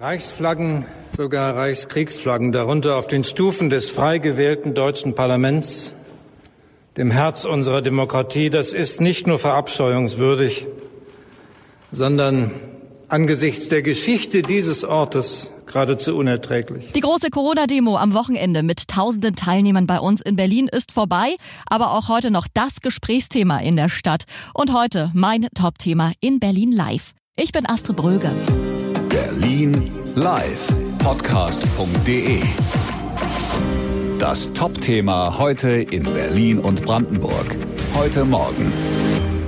Reichsflaggen, sogar Reichskriegsflaggen, darunter auf den Stufen des frei gewählten deutschen Parlaments, dem Herz unserer Demokratie, das ist nicht nur verabscheuungswürdig, sondern angesichts der Geschichte dieses Ortes geradezu unerträglich. Die große Corona-Demo am Wochenende mit tausenden Teilnehmern bei uns in Berlin ist vorbei, aber auch heute noch das Gesprächsthema in der Stadt. Und heute mein Top-Thema in Berlin Live. Ich bin Astrid Bröger. Berlin Live Podcast.de Das Top-Thema heute in Berlin und Brandenburg. Heute Morgen.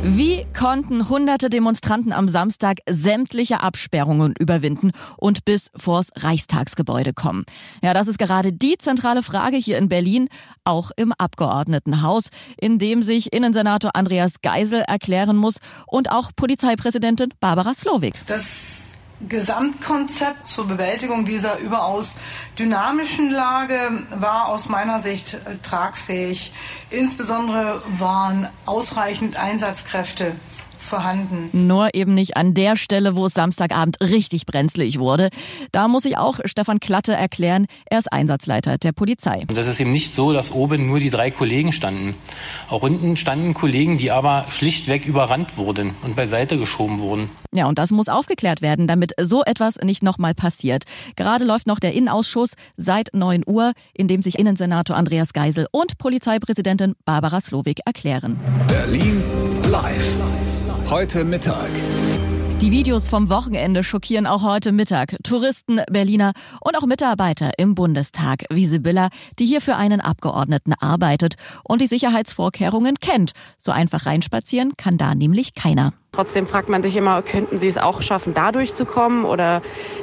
Wie konnten hunderte Demonstranten am Samstag sämtliche Absperrungen überwinden und bis vors Reichstagsgebäude kommen? Ja, das ist gerade die zentrale Frage hier in Berlin, auch im Abgeordnetenhaus, in dem sich Innensenator Andreas Geisel erklären muss und auch Polizeipräsidentin Barbara Slowik. Das Gesamtkonzept zur Bewältigung dieser überaus dynamischen Lage war aus meiner Sicht äh, tragfähig. Insbesondere waren ausreichend Einsatzkräfte vorhanden. Nur eben nicht an der Stelle, wo es Samstagabend richtig brenzlig wurde. Da muss ich auch Stefan Klatte erklären, er ist Einsatzleiter der Polizei. Das ist eben nicht so, dass oben nur die drei Kollegen standen. Auch unten standen Kollegen, die aber schlichtweg überrannt wurden und beiseite geschoben wurden. Ja, und das muss aufgeklärt werden, damit so etwas nicht nochmal passiert. Gerade läuft noch der Innenausschuss seit 9 Uhr, in dem sich Innensenator Andreas Geisel und Polizeipräsidentin Barbara Slowik erklären. Berlin live. Heute Mittag. Die Videos vom Wochenende schockieren auch heute Mittag Touristen, Berliner und auch Mitarbeiter im Bundestag, wie Sibylla, die hier für einen Abgeordneten arbeitet und die Sicherheitsvorkehrungen kennt. So einfach reinspazieren kann da nämlich keiner. Trotzdem fragt man sich immer, könnten Sie es auch schaffen, da durchzukommen oder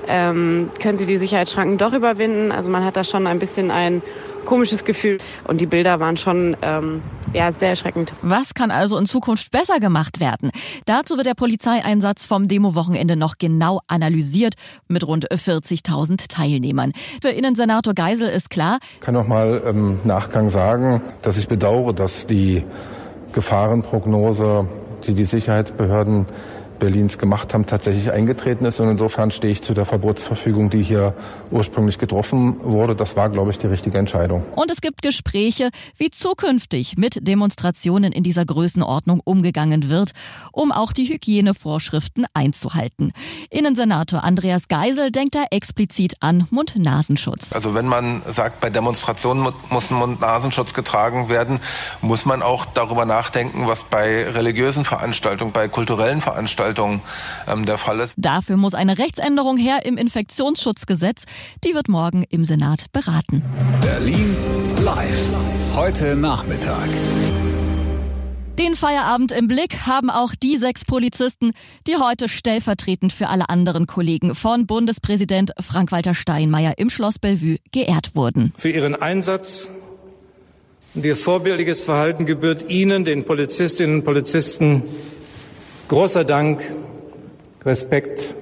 ähm, können Sie die Sicherheitsschranken doch überwinden? Also man hat da schon ein bisschen ein komisches Gefühl und die Bilder waren schon ähm, ja, sehr erschreckend. Was kann also in Zukunft besser gemacht werden? Dazu wird der Polizeieinsatz vom Demo-Wochenende noch genau analysiert mit rund 40.000 Teilnehmern. Für Innensenator Geisel ist klar, ich kann noch mal im Nachgang sagen, dass ich bedauere, dass die Gefahrenprognose, die die Sicherheitsbehörden Berlins gemacht haben, tatsächlich eingetreten ist. Und insofern stehe ich zu der Verbotsverfügung, die hier ursprünglich getroffen wurde. Das war, glaube ich, die richtige Entscheidung. Und es gibt Gespräche, wie zukünftig mit Demonstrationen in dieser Größenordnung umgegangen wird, um auch die Hygienevorschriften einzuhalten. Innensenator Andreas Geisel denkt da explizit an Mund-Nasenschutz. Also wenn man sagt, bei Demonstrationen muss ein Mund-Nasenschutz getragen werden, muss man auch darüber nachdenken, was bei religiösen Veranstaltungen, bei kulturellen Veranstaltungen Veranstaltungen ähm, der Fall ist. Dafür muss eine Rechtsänderung her im Infektionsschutzgesetz. Die wird morgen im Senat beraten. Berlin live. Heute Nachmittag. Den Feierabend im Blick haben auch die sechs Polizisten, die heute stellvertretend für alle anderen Kollegen von Bundespräsident Frank-Walter Steinmeier im Schloss Bellevue geehrt wurden. Für ihren Einsatz und ihr vorbildliches Verhalten gebührt Ihnen, den Polizistinnen und Polizisten, großer Dank, Respekt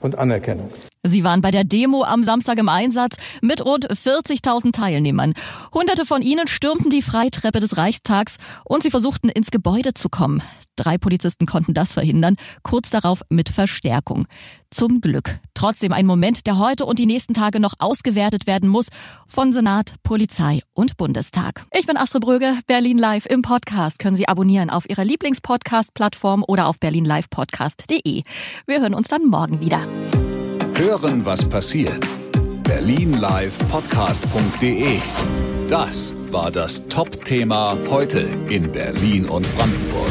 und Anerkennung. Sie waren bei der Demo am Samstag im Einsatz mit rund 40.000 Teilnehmern. Hunderte von ihnen stürmten die Freitreppe des Reichstags und sie versuchten ins Gebäude zu kommen. Drei Polizisten konnten das verhindern, kurz darauf mit Verstärkung. Zum Glück. Trotzdem ein Moment, der heute und die nächsten Tage noch ausgewertet werden muss von Senat, Polizei und Bundestag. Ich bin Astrid Bröge, Berlin Live im Podcast. Können Sie abonnieren auf Ihrer Lieblingspodcast-Plattform oder auf berlinlivepodcast.de. Wir hören uns dann morgen wieder. Hören, was passiert. Berlinlivepodcast.de Das war das Top-Thema heute in Berlin und Brandenburg.